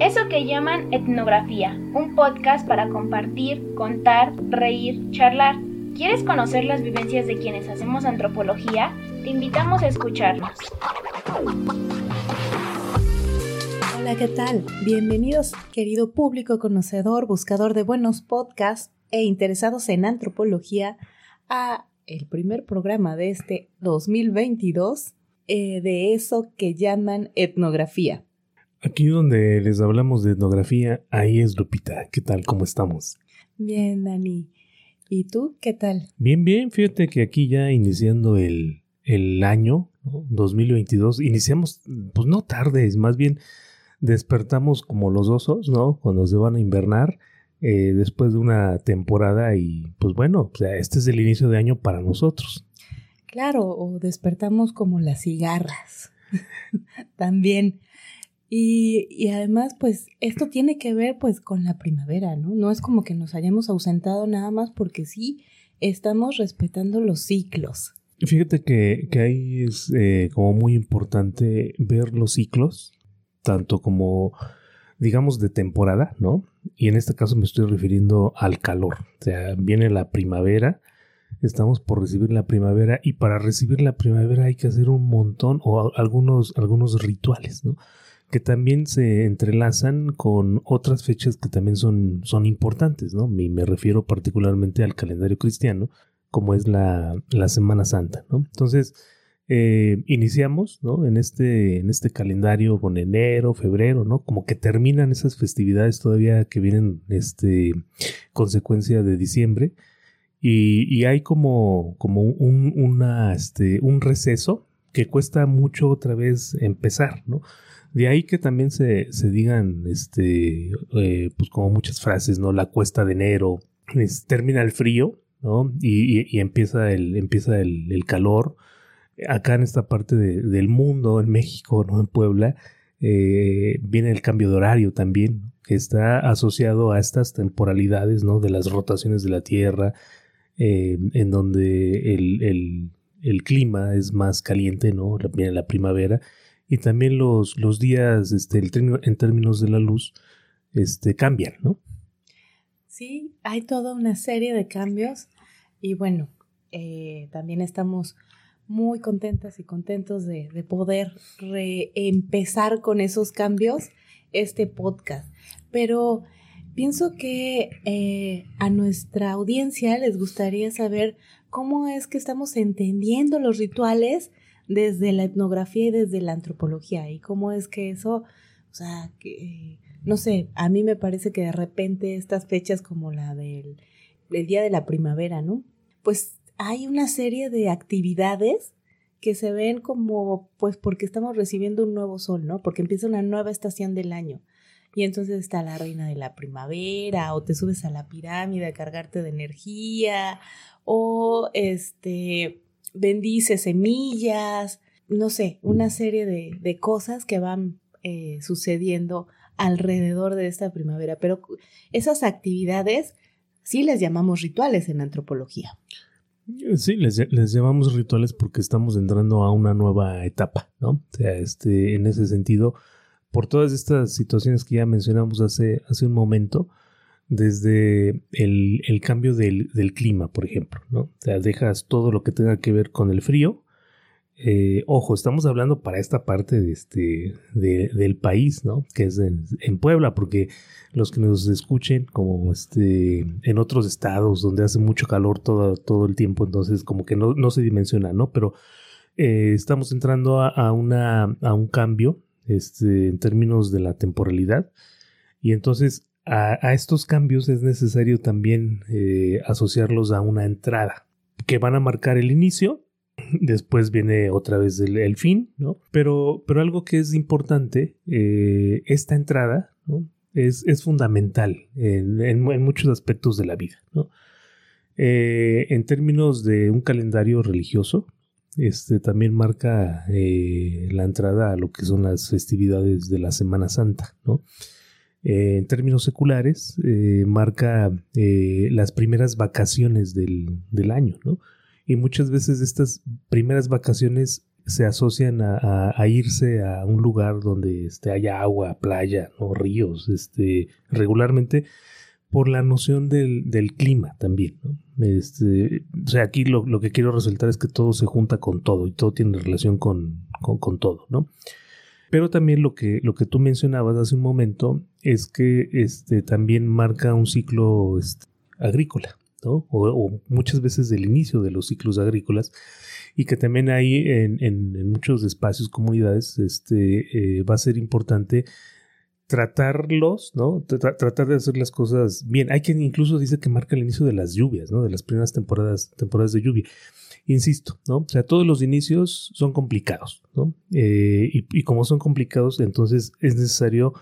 Eso que llaman etnografía, un podcast para compartir, contar, reír, charlar. ¿Quieres conocer las vivencias de quienes hacemos antropología? Te invitamos a escucharnos. Hola, ¿qué tal? Bienvenidos, querido público conocedor, buscador de buenos podcasts e interesados en antropología, a el primer programa de este 2022 eh, de eso que llaman etnografía. Aquí donde les hablamos de etnografía, ahí es Lupita. ¿Qué tal? ¿Cómo estamos? Bien, Dani. ¿Y tú qué tal? Bien, bien. Fíjate que aquí ya iniciando el, el año 2022, iniciamos, pues no tarde, más bien despertamos como los osos, ¿no? Cuando se van a invernar eh, después de una temporada y pues bueno, o sea, este es el inicio de año para nosotros. Claro, o despertamos como las cigarras. También y, además, pues esto tiene que ver pues con la primavera, ¿no? No es como que nos hayamos ausentado nada más porque sí estamos respetando los ciclos. Fíjate que, que ahí es eh, como muy importante ver los ciclos, tanto como, digamos, de temporada, ¿no? Y en este caso me estoy refiriendo al calor. O sea, viene la primavera, estamos por recibir la primavera y para recibir la primavera hay que hacer un montón o algunos, algunos rituales, ¿no? Que también se entrelazan con otras fechas que también son, son importantes, ¿no? Y me refiero particularmente al calendario cristiano, como es la, Semana Santa, ¿no? Entonces, eh, iniciamos, ¿no? En este, en este calendario con enero, febrero, ¿no? Como que terminan esas festividades todavía que vienen, este, consecuencia de diciembre. Y, hay como, como un, una, este, un receso que cuesta mucho otra vez empezar, ¿no? De ahí que también se, digan, este, eh, pues como muchas frases, ¿no? La cuesta de enero, termina el frío, ¿no? Y, empieza, el, empieza el, calor. Acá en esta parte del mundo, en México, ¿no? En Puebla, eh, viene el cambio de horario también, que está asociado a estas temporalidades, ¿no? De las rotaciones de la Tierra, eh, en donde el, el, clima es más caliente, ¿no? Viene la primavera y también los, los días este, en términos de la luz este, cambian, ¿no? Sí, hay toda una serie de cambios y bueno, eh, también estamos muy contentas y contentos de, poder reempezar con esos cambios este podcast. Pero pienso que eh, a nuestra audiencia les gustaría saber cómo es que estamos entendiendo los rituales desde la etnografía y desde la antropología. Y cómo es que eso, o sea, que, no sé, a mí me parece que de repente estas fechas como la del, Día de la Primavera, ¿no? Pues hay una serie de actividades que se ven como, pues porque estamos recibiendo un nuevo sol, ¿no? Porque empieza una nueva estación del año. Y entonces está la reina de la primavera, o te subes a la pirámide a cargarte de energía, o este, bendice semillas, no sé, una serie de, cosas que van eh, sucediendo alrededor de esta primavera. Pero esas actividades sí les llamamos rituales en antropología. Sí, les, les, llamamos rituales porque estamos entrando a una nueva etapa, ¿no? O sea, este, en ese sentido, por todas estas situaciones que ya mencionamos hace, hace un momento, desde el, cambio del, clima, por ejemplo, ¿no? O sea, dejas todo lo que tenga que ver con el frío. Eh, ojo, estamos hablando para esta parte de este, del país, ¿no? Que es en, Puebla, porque los que nos escuchen, como este, en otros estados donde hace mucho calor todo, todo el tiempo, entonces como que no, no se dimensiona, ¿no? Pero eh, estamos entrando a, una, a un cambio este, en términos de la temporalidad. Y entonces a, estos cambios es necesario también eh, asociarlos a una entrada que van a marcar el inicio, después viene otra vez el, fin, ¿no? Pero, pero algo que es importante, eh, esta entrada es, fundamental en, muchos aspectos de la vida, ¿no? Eh, en términos de un calendario religioso, este también marca la entrada a lo que son las festividades de la Semana Santa, ¿no? Eh, en términos seculares, eh, marca eh, las primeras vacaciones del, año, ¿no? Y muchas veces estas primeras vacaciones se asocian a, irse a un lugar donde este, haya agua, playa, ¿no? ríos, este, regularmente por la noción del, clima también. Este, o sea, aquí lo, que quiero resaltar es que todo se junta con todo y todo tiene relación con, con, todo, ¿no? Pero también lo que, lo que tú mencionabas hace un momento es que este, también marca un ciclo este, agrícola, ¿no? O, muchas veces del inicio de los ciclos agrícolas y que también ahí en, en, muchos espacios, comunidades, este, eh, va a ser importante tratarlos, ¿no? tratar de hacer las cosas bien. Hay quien incluso dice que marca el inicio de las lluvias, ¿no? De las primeras temporadas, temporadas de lluvia. Insisto, ¿no? O sea, todos los inicios son complicados, ¿no? Eh, y, como son complicados, entonces es necesario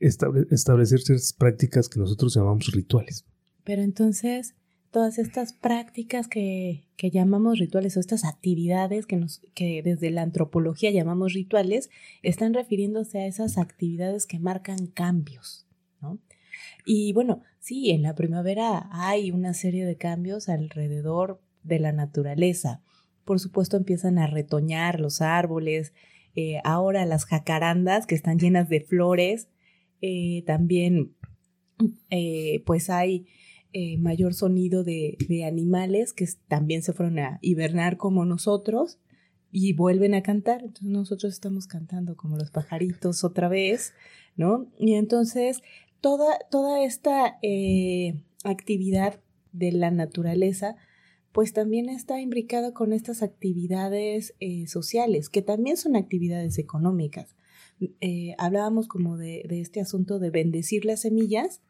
establecer ciertas prácticas que nosotros llamamos rituales. Pero entonces, todas estas prácticas que, llamamos rituales o estas actividades que, nos, que desde la antropología llamamos rituales están refiriéndose a esas actividades que marcan cambios, ¿no? Y bueno, sí, en la primavera hay una serie de cambios alrededor de la naturaleza. Por supuesto empiezan a retoñar los árboles, eh, ahora las jacarandas que están llenas de flores, eh, también eh, pues hay eh, mayor sonido de, animales que también se fueron a hibernar como nosotros y vuelven a cantar. Entonces nosotros estamos cantando como los pajaritos otra vez, ¿no? Y entonces toda, toda esta actividad de la naturaleza pues también está imbricada con estas actividades sociales, que también son actividades económicas. Hablábamos como de, de, este asunto de bendecir las semillas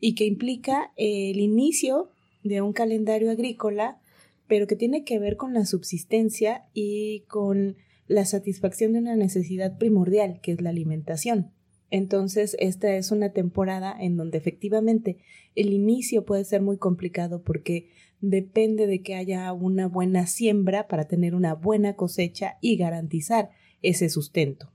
y que implica el inicio de un calendario agrícola, pero que tiene que ver con la subsistencia y con la satisfacción de una necesidad primordial, que es la alimentación. Entonces, esta es una temporada en donde efectivamente el inicio puede ser muy complicado porque depende de que haya una buena siembra para tener una buena cosecha y garantizar ese sustento.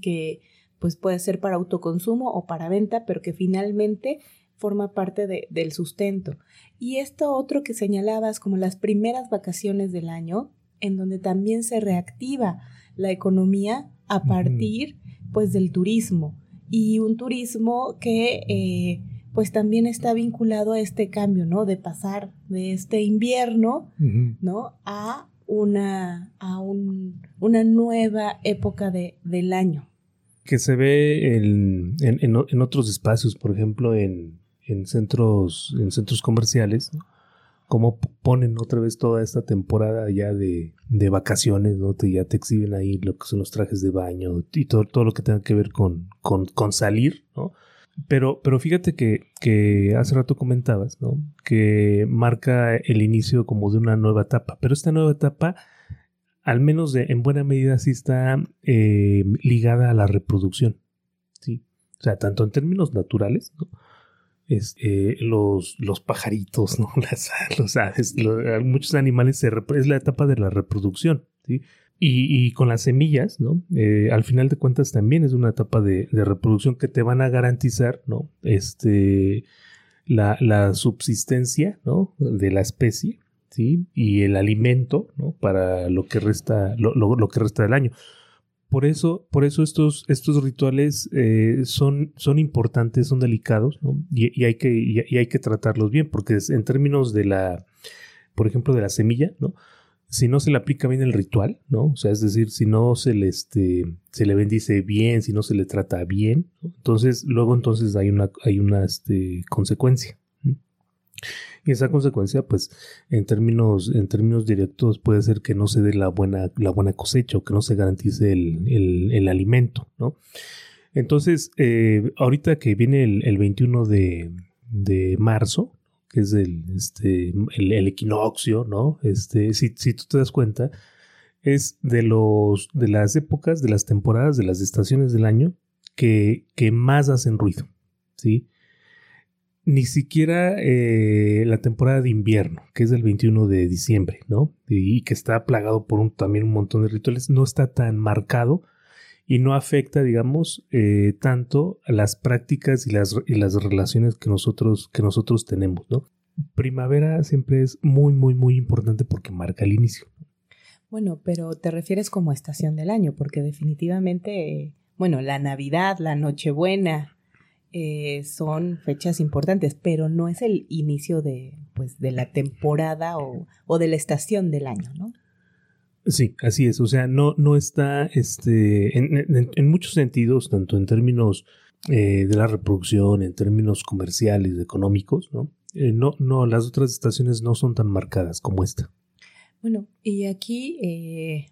Que pues puede ser para autoconsumo o para venta, pero que finalmente forma parte del sustento. Y esto otro que señalabas como las primeras vacaciones del año, en donde también se reactiva la economía a partir pues del turismo y un turismo que eh, pues también está vinculado a este cambio, ¿no? De pasar de este invierno, ¿no? A una, a un, una nueva época de, del año que se ve en, en, otros espacios, por ejemplo, en, centros, en centros comerciales, como ponen otra vez toda esta temporada ya de, vacaciones, ¿no? Te, ya te exhiben ahí lo que son los trajes de baño y todo, todo lo que tenga que ver con, con, salir, ¿no? Pero, pero fíjate que, hace rato comentabas, ¿no? Que marca el inicio como de una nueva etapa, pero esta nueva etapa al menos de, en buena medida sí está eh, ligada a la reproducción. ¿sí? O sea, tanto en términos naturales, ¿no? es, eh, los, los pajaritos, ¿no? Las, los aves, muchos animales se es la etapa de la reproducción. ¿sí? Y, con las semillas, ¿no? Eh, al final de cuentas también es una etapa de, reproducción que te van a garantizar, ¿no? Este, la, subsistencia, ¿no? De la especie y el alimento ¿no? para lo que resta, lo, lo, que resta del año. Por eso, por eso estos, estos rituales eh, son, son importantes, son delicados, y, hay que, y, hay que tratarlos bien, porque en términos de la, por ejemplo, de la semilla, ¿no? Si no se le aplica bien el ritual, ¿no? O sea, es decir, si no se le, este, se le bendice bien, si no se le trata bien, entonces luego entonces hay una, hay una este, consecuencia. Y esa consecuencia, pues, en términos, en términos directos, puede ser que no se dé la buena, la buena cosecha o que no se garantice el, alimento, ¿no? Entonces, eh, ahorita que viene el, 21 de, marzo, que es el, este, el, equinoccio, ¿no? Este, si, si tú te das cuenta, es de los, de las épocas, de las temporadas, de las estaciones del año que, que más hacen ruido, ¿sí? ni siquiera eh, la temporada de invierno, que es del 21 de diciembre, ¿no? Y, que está plagado por un, también un montón de rituales, no está tan marcado y no afecta, digamos, eh, tanto a las prácticas y las, y las relaciones que nosotros, que nosotros tenemos, ¿no? Primavera siempre es muy, muy, muy importante porque marca el inicio. Bueno, pero te refieres como estación del año, porque definitivamente, bueno, la Navidad, la Nochebuena, eh, son fechas importantes, pero no es el inicio de, pues, de la temporada o, o de la estación del año, ¿no? Sí, así es. O sea, no, no está este, en, muchos sentidos, tanto en términos eh, de la reproducción, en términos comerciales, económicos, ¿no? Eh, no, no, las otras estaciones no son tan marcadas como esta. Bueno, y aquí eh,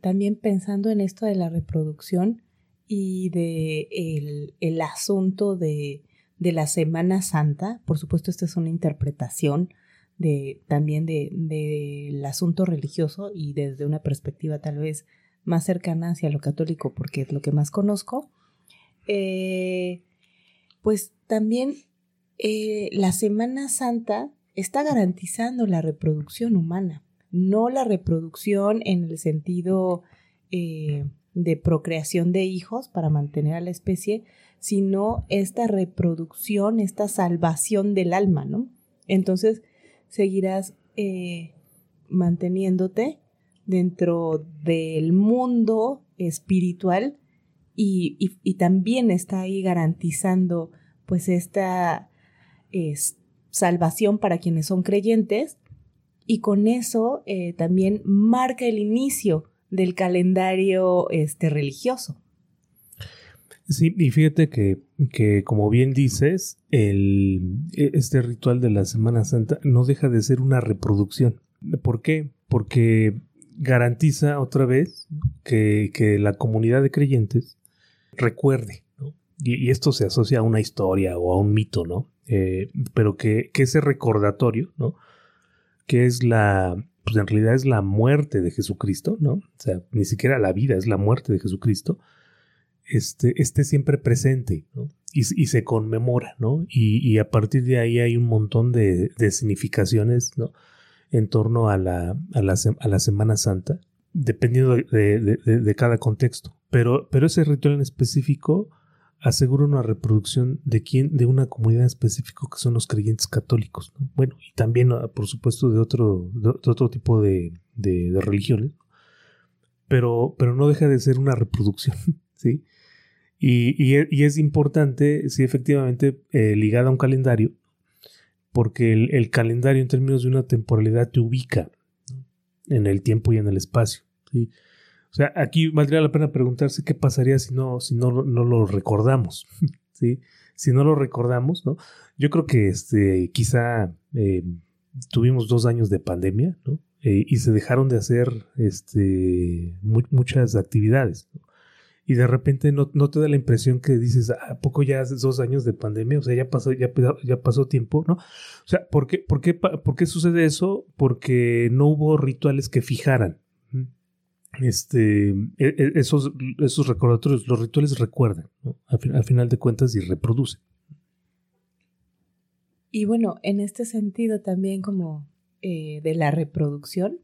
también pensando en esto de la reproducción y de el, el asunto de, de la Semana Santa, por supuesto, esta es una interpretación de, también del de, asunto religioso y desde una perspectiva tal vez más cercana hacia lo católico, porque es lo que más conozco, eh, pues también eh, la Semana Santa está garantizando la reproducción humana, no la reproducción en el sentido eh, de procreación de hijos para mantener a la especie, sino esta reproducción, esta salvación del alma, ¿no? Entonces, seguirás eh, manteniéndote dentro del mundo espiritual y, también está ahí garantizando pues esta salvación para quienes son creyentes y con eso eh, también marca el inicio del calendario este, religioso. Sí, y fíjate que, que, como bien dices, el, e, este ritual de la Semana Santa no deja de ser una reproducción. ¿Por qué? Porque garantiza otra vez que, que la comunidad de creyentes recuerde, ¿no? y, esto se asocia a una historia o a un mito, ¿no? Eh, pero que, que, ese recordatorio, ¿no? Que es la, pues en realidad es la muerte de Jesucristo, ¿no? O sea, ni siquiera la vida, es la muerte de Jesucristo este, esté siempre presente y, se conmemora, ¿no? Y, a partir de ahí hay un montón de, significaciones. En torno a la, Semana Santa, dependiendo de, de, cada contexto. Pero, ese ritual en específico asegura una reproducción de quién, de una comunidad específica que son los creyentes católicos, ¿no? Bueno, y también, ah, por supuesto, de otro, de otro tipo de, religiones, pero, pero no deja de ser una reproducción, ¿sí? Y, es importante, sí, efectivamente, eh, ligada a un calendario, porque el, calendario en términos de una temporalidad te ubica en el tiempo y en el espacio. ¿sí? O sea, aquí valdría la pena preguntarse qué pasaría si no, si no, no lo recordamos. ¿sí? Si no lo recordamos, ¿no? Yo creo que este, quizá eh, tuvimos dos años de pandemia, ¿no? Eh, y se dejaron de hacer este, muchas actividades. ¿no? Y de repente no, te da la impresión que dices, ¿a poco ya hace dos años de pandemia? O sea, ya pasó, ya, ya pasó tiempo, ¿no? O sea, ¿por qué, por, qué, ¿por qué sucede eso? Porque no hubo rituales que fijaran. Este, e, e, esos, esos recordatorios, los rituales recuerdan, ¿no? al, final de cuentas y reproducen. Y bueno, en este sentido también como eh, de la reproducción,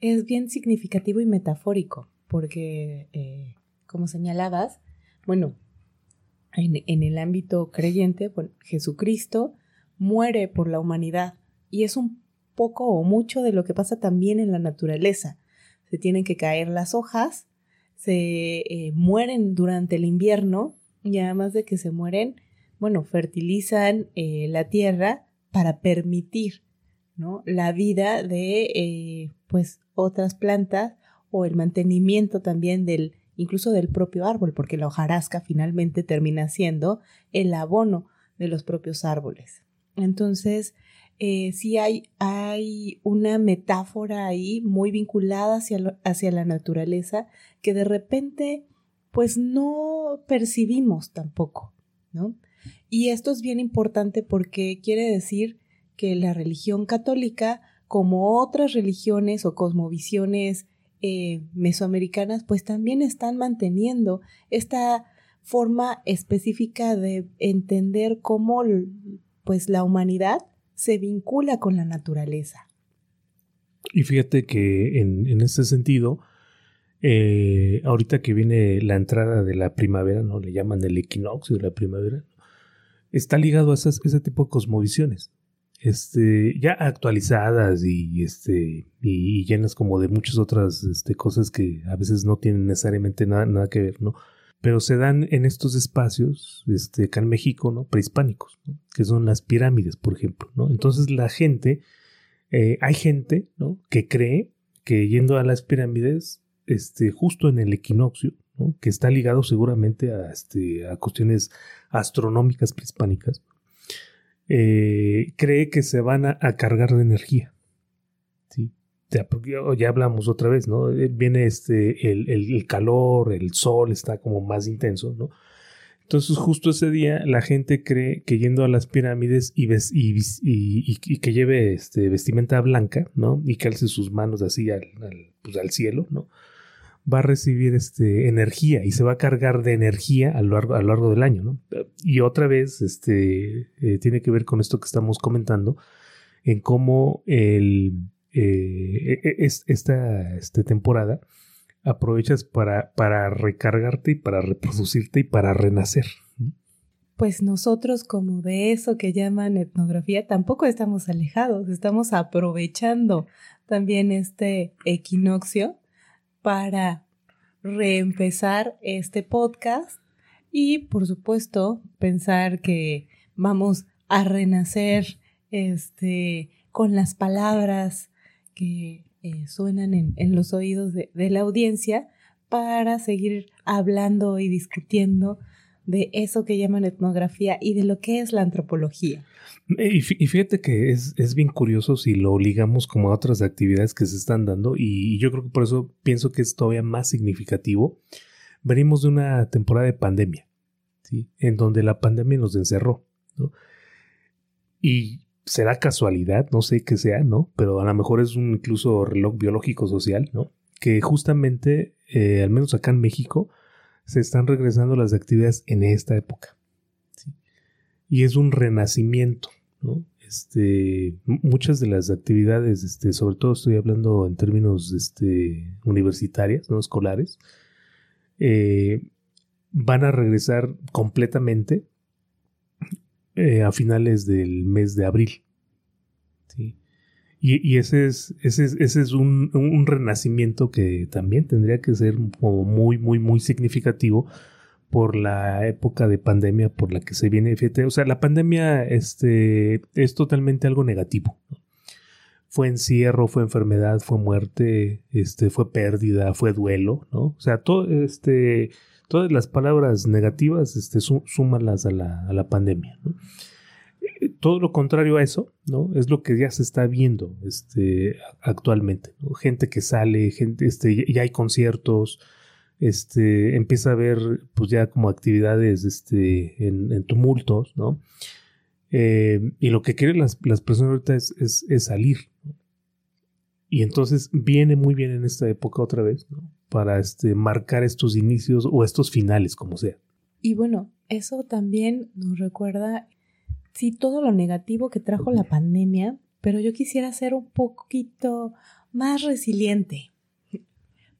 es bien significativo y metafórico, porque eh, como señalabas, bueno, en, el ámbito creyente, Jesucristo muere por la humanidad y es un poco o mucho de lo que pasa también en la naturaleza. Se tienen que caer las hojas, se eh, mueren durante el invierno y además de que se mueren, bueno, fertilizan eh, la tierra para permitir ¿no? la vida de eh, pues otras plantas o el mantenimiento también del incluso del propio árbol, porque la hojarasca finalmente termina siendo el abono de los propios árboles. Entonces, eh, sí hay, hay una metáfora ahí muy vinculada hacia, hacia la naturaleza que de repente pues no percibimos tampoco, ¿no? Y esto es bien importante porque quiere decir que la religión católica, como otras religiones o cosmovisiones eh, mesoamericanas pues también están manteniendo esta forma específica de entender cómo pues la humanidad se vincula con la naturaleza. Y fíjate que en, en ese sentido, eh, ahorita que viene la entrada de la primavera, ¿no? Le llaman el equinoccio de la primavera, está ligado a ese tipo de cosmovisiones. Este, ya actualizadas y, este, y, llenas como de muchas otras este, cosas que a veces no tienen necesariamente nada, nada que ver, ¿no? Pero se dan en estos espacios, este, acá en México, ¿no? Prehispánicos, que son las pirámides, por ejemplo, ¿no? Entonces la gente, eh, hay gente, ¿no? Que cree que yendo a las pirámides, este, justo en el equinoccio, ¿no? que está ligado seguramente a, este, a cuestiones astronómicas prehispánicas, eh, cree que se van a, cargar de energía. ¿sí? Ya, ya, hablamos otra vez, ¿no? Eh, viene este, el, el, calor, el sol está como más intenso, ¿no? Entonces justo ese día la gente cree que yendo a las pirámides y, y, y, que lleve este, vestimenta blanca, ¿no? Y que alce sus manos así al, al, pues, al cielo, ¿no? Va a recibir este, energía y se va a cargar de energía a lo largo, del año. ¿no? Y otra vez este, eh, tiene que ver con esto que estamos comentando, en cómo el, eh, e, e, esta, esta, temporada aprovechas para, para recargarte y para reproducirte y para renacer. Pues nosotros como de eso que llaman etnografía tampoco estamos alejados, estamos aprovechando también este equinoccio para reempezar este podcast y por supuesto pensar que vamos a renacer este, con las palabras que eh, suenan en, los oídos de, de la audiencia para seguir hablando y discutiendo de eso que llaman etnografía y de lo que es la antropología. Y fíjate que es, bien curioso si lo ligamos como a otras actividades que se están dando y yo creo que por eso pienso que es todavía más significativo. Venimos de una temporada de pandemia, ¿sí? en donde la pandemia nos encerró. ¿no? Y será casualidad, no sé qué sea, ¿no? Pero a lo mejor es un incluso reloj biológico social, ¿no? Que justamente, eh, al menos acá en México, se están regresando las actividades en esta época. ¿sí? Y es un renacimiento, ¿no? Este, muchas de las actividades, este, sobre todo estoy hablando en términos este, universitarias, ¿no? escolares, eh, van a regresar completamente eh, a finales del mes de abril. ¿sí? Y, ese es, ese es, un, renacimiento que también tendría que ser como muy, muy, muy significativo por la época de pandemia por la que se viene. o sea, la pandemia este, es totalmente algo negativo. Fue encierro, fue enfermedad, fue muerte, este, fue pérdida, fue duelo, ¿no? O sea, todo, este, todas las palabras negativas, este, súmalas a la, a la pandemia, ¿no? Todo lo contrario a eso, ¿no? Es lo que ya se está viendo este, actualmente. Gente que sale, gente, este, ya hay conciertos, este, empieza a haber pues ya como actividades este, en, tumultos, ¿no? Eh, y lo que quieren las, personas ahorita es, es, salir. Y entonces viene muy bien en esta época otra vez, ¿no? Para este, marcar estos inicios o estos finales, como sea. Y bueno, eso también nos recuerda sí todo lo negativo que trajo la pandemia, pero yo quisiera ser un poquito más resiliente.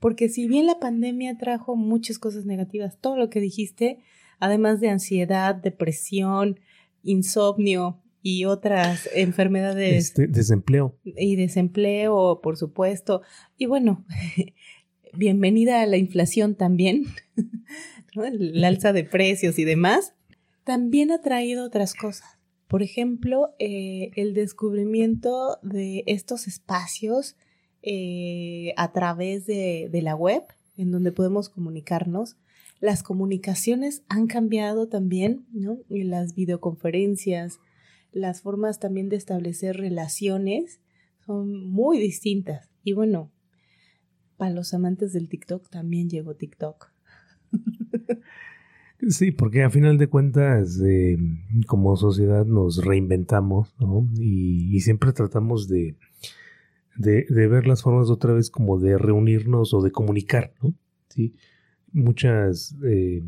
Porque si bien la pandemia trajo muchas cosas negativas, todo lo que dijiste, además de ansiedad, depresión, insomnio y otras enfermedades. Este, desempleo. Y desempleo, por supuesto. Y bueno, bienvenida a la inflación también, el alza de precios y demás, también ha traído otras cosas. Por ejemplo, eh, el descubrimiento de estos espacios eh, a través de, la web, en donde podemos comunicarnos. Las comunicaciones han cambiado también, ¿no? Las videoconferencias, las formas también de establecer relaciones son muy distintas. Y bueno, para los amantes del TikTok también llegó TikTok. Sí, porque a final de cuentas, eh, como sociedad nos reinventamos, ¿no? Y, siempre tratamos de, de, ver las formas otra vez como de reunirnos o de comunicar, ¿no? Sí, muchas... Eh,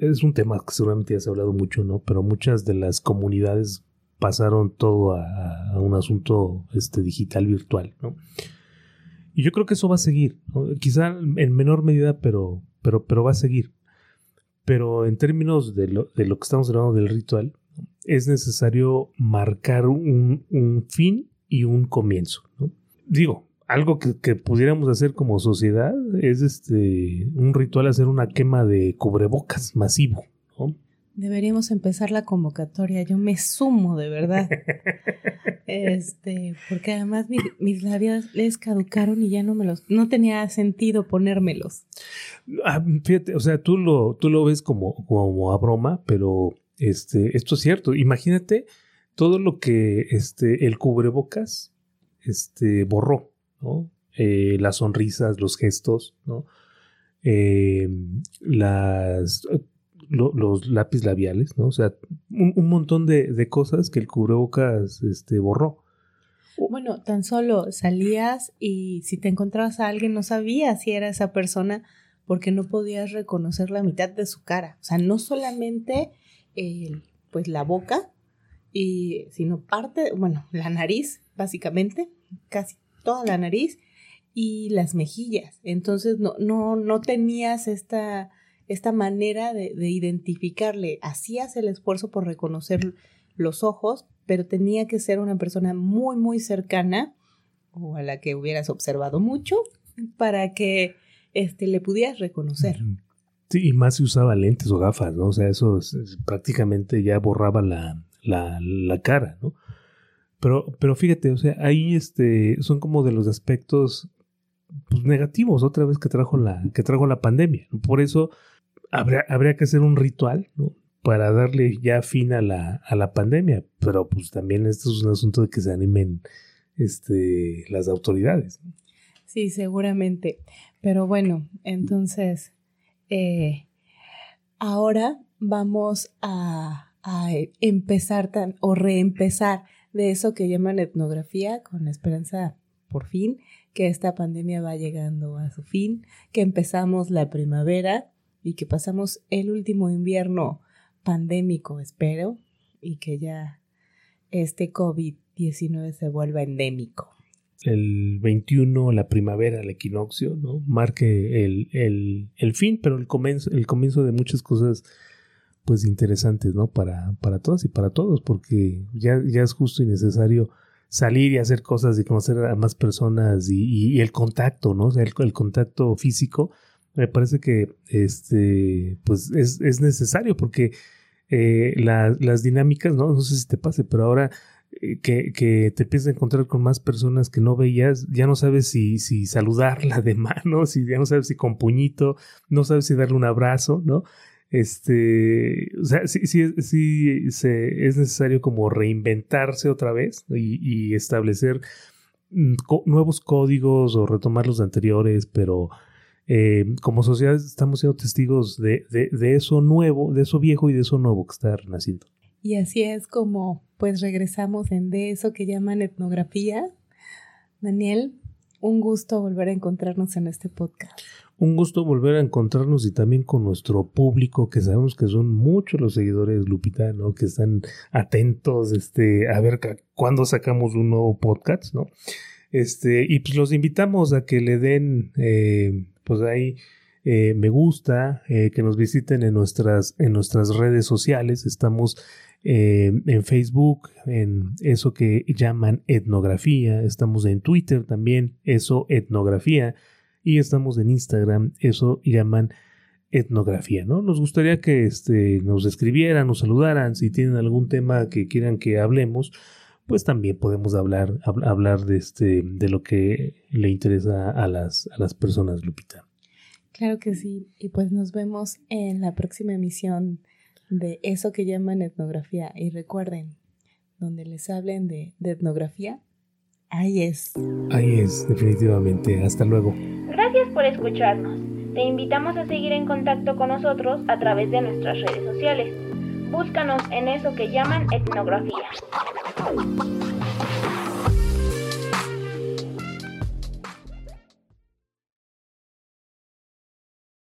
es un tema que seguramente ya se ha hablado mucho, ¿no? Pero muchas de las comunidades pasaron todo a, un asunto este, digital virtual, ¿no? Y yo creo que eso va a seguir, quizá en menor medida, pero, pero, pero va a seguir. Pero en términos de lo, de lo que estamos hablando del ritual, es necesario marcar un, un fin y un comienzo. Digo, algo que, que, pudiéramos hacer como sociedad es este un ritual hacer una quema de cubrebocas masivo. Deberíamos empezar la convocatoria. Yo me sumo, de verdad. este, porque además mis labios les caducaron y ya no me los, no tenía sentido ponérmelos. Ah, fíjate, o sea, tú lo, tú lo ves como, como a broma, pero este, esto es cierto. Imagínate todo lo que este, el cubrebocas este, borró, ¿no? Eh, las sonrisas, los gestos, ¿no? Eh, las los lápiz labiales, ¿no? O sea, un, montón de, cosas que el cubrebocas este, borró. Bueno, tan solo salías y si te encontrabas a alguien no sabías si era esa persona porque no podías reconocer la mitad de su cara. O sea, no solamente pues la boca, y, sino parte, bueno, la nariz, básicamente, casi toda la nariz y las mejillas. Entonces no, no, no tenías esta esta manera de, identificarle. Hacías el esfuerzo por reconocer los ojos, pero tenía que ser una persona muy, muy cercana o a la que hubieras observado mucho para que este, le pudieras reconocer. Sí, y más si usaba lentes o gafas, ¿no? O sea, eso prácticamente ya borraba la, la, la, cara, ¿no? Pero, pero fíjate, o sea, ahí este, son como de los aspectos pues, negativos otra vez que trajo la, que trajo la pandemia. Por eso habría, que hacer un ritual. Para darle ya fin a la, a la pandemia. Pero pues también esto es un asunto de que se animen este, las autoridades. Sí, seguramente. Pero bueno, entonces, eh, ahora vamos a, a empezar tan, o reempezar de eso que llaman etnografía con la esperanza por fin que esta pandemia va llegando a su fin, que empezamos la primavera y que pasamos el último invierno pandémico, espero, y que ya este COVID-19 se vuelva endémico. El 21, la primavera, el equinoccio, ¿no? Marque el, el, el fin, pero el comienzo, el comienzo de muchas cosas pues interesantes, ¿no? Para, para todas y para todos, porque ya, ya es justo y necesario salir y hacer cosas y conocer a más personas y, y, el contacto, ¿no? El contacto físico me parece que este, pues es, es necesario porque eh, las dinámicas, ¿no? no sé si te pase, pero ahora eh, que, que, te empiezas a encontrar con más personas que no veías, ya no sabes si, si saludarla de mano, si ya no sabes si con puñito, no sabes si darle un abrazo, ¿no? Este, o sea, sí, sí, sí se, es necesario como reinventarse otra vez y, y establecer mm, nuevos códigos o retomar los anteriores, pero eh, como sociedad estamos siendo testigos de, de, eso nuevo, de eso viejo y de eso nuevo que está renaciendo. Y así es como pues regresamos en de eso que llaman etnografía. Daniel, un gusto volver a encontrarnos en este podcast. Un gusto volver a encontrarnos y también con nuestro público, que sabemos que son muchos los seguidores, Lupita, ¿no? Que están atentos este, a ver cuándo sacamos un nuevo podcast, ¿no? Este, y pues los invitamos a que le den eh, pues ahí eh, me gusta, eh, que nos visiten en nuestras, en nuestras redes sociales. Estamos eh, en Facebook, en eso que llaman etnografía. Estamos en Twitter también, eso etnografía. Y estamos en Instagram, eso llaman etnografía, ¿no? Nos gustaría que este, nos escribieran, nos saludaran, si tienen algún tema que quieran que hablemos, pues también podemos hablar, hablar de, este, de lo que le interesa a las, a las personas, Lupita. Claro que sí, y pues nos vemos en la próxima emisión de eso que llaman etnografía. Y recuerden, donde les hablen de, de etnografía, ahí es. Ahí es, definitivamente. Hasta luego. Gracias por escucharnos. Te invitamos a seguir en contacto con nosotros a través de nuestras redes sociales. Búscanos en eso que llaman etnografía.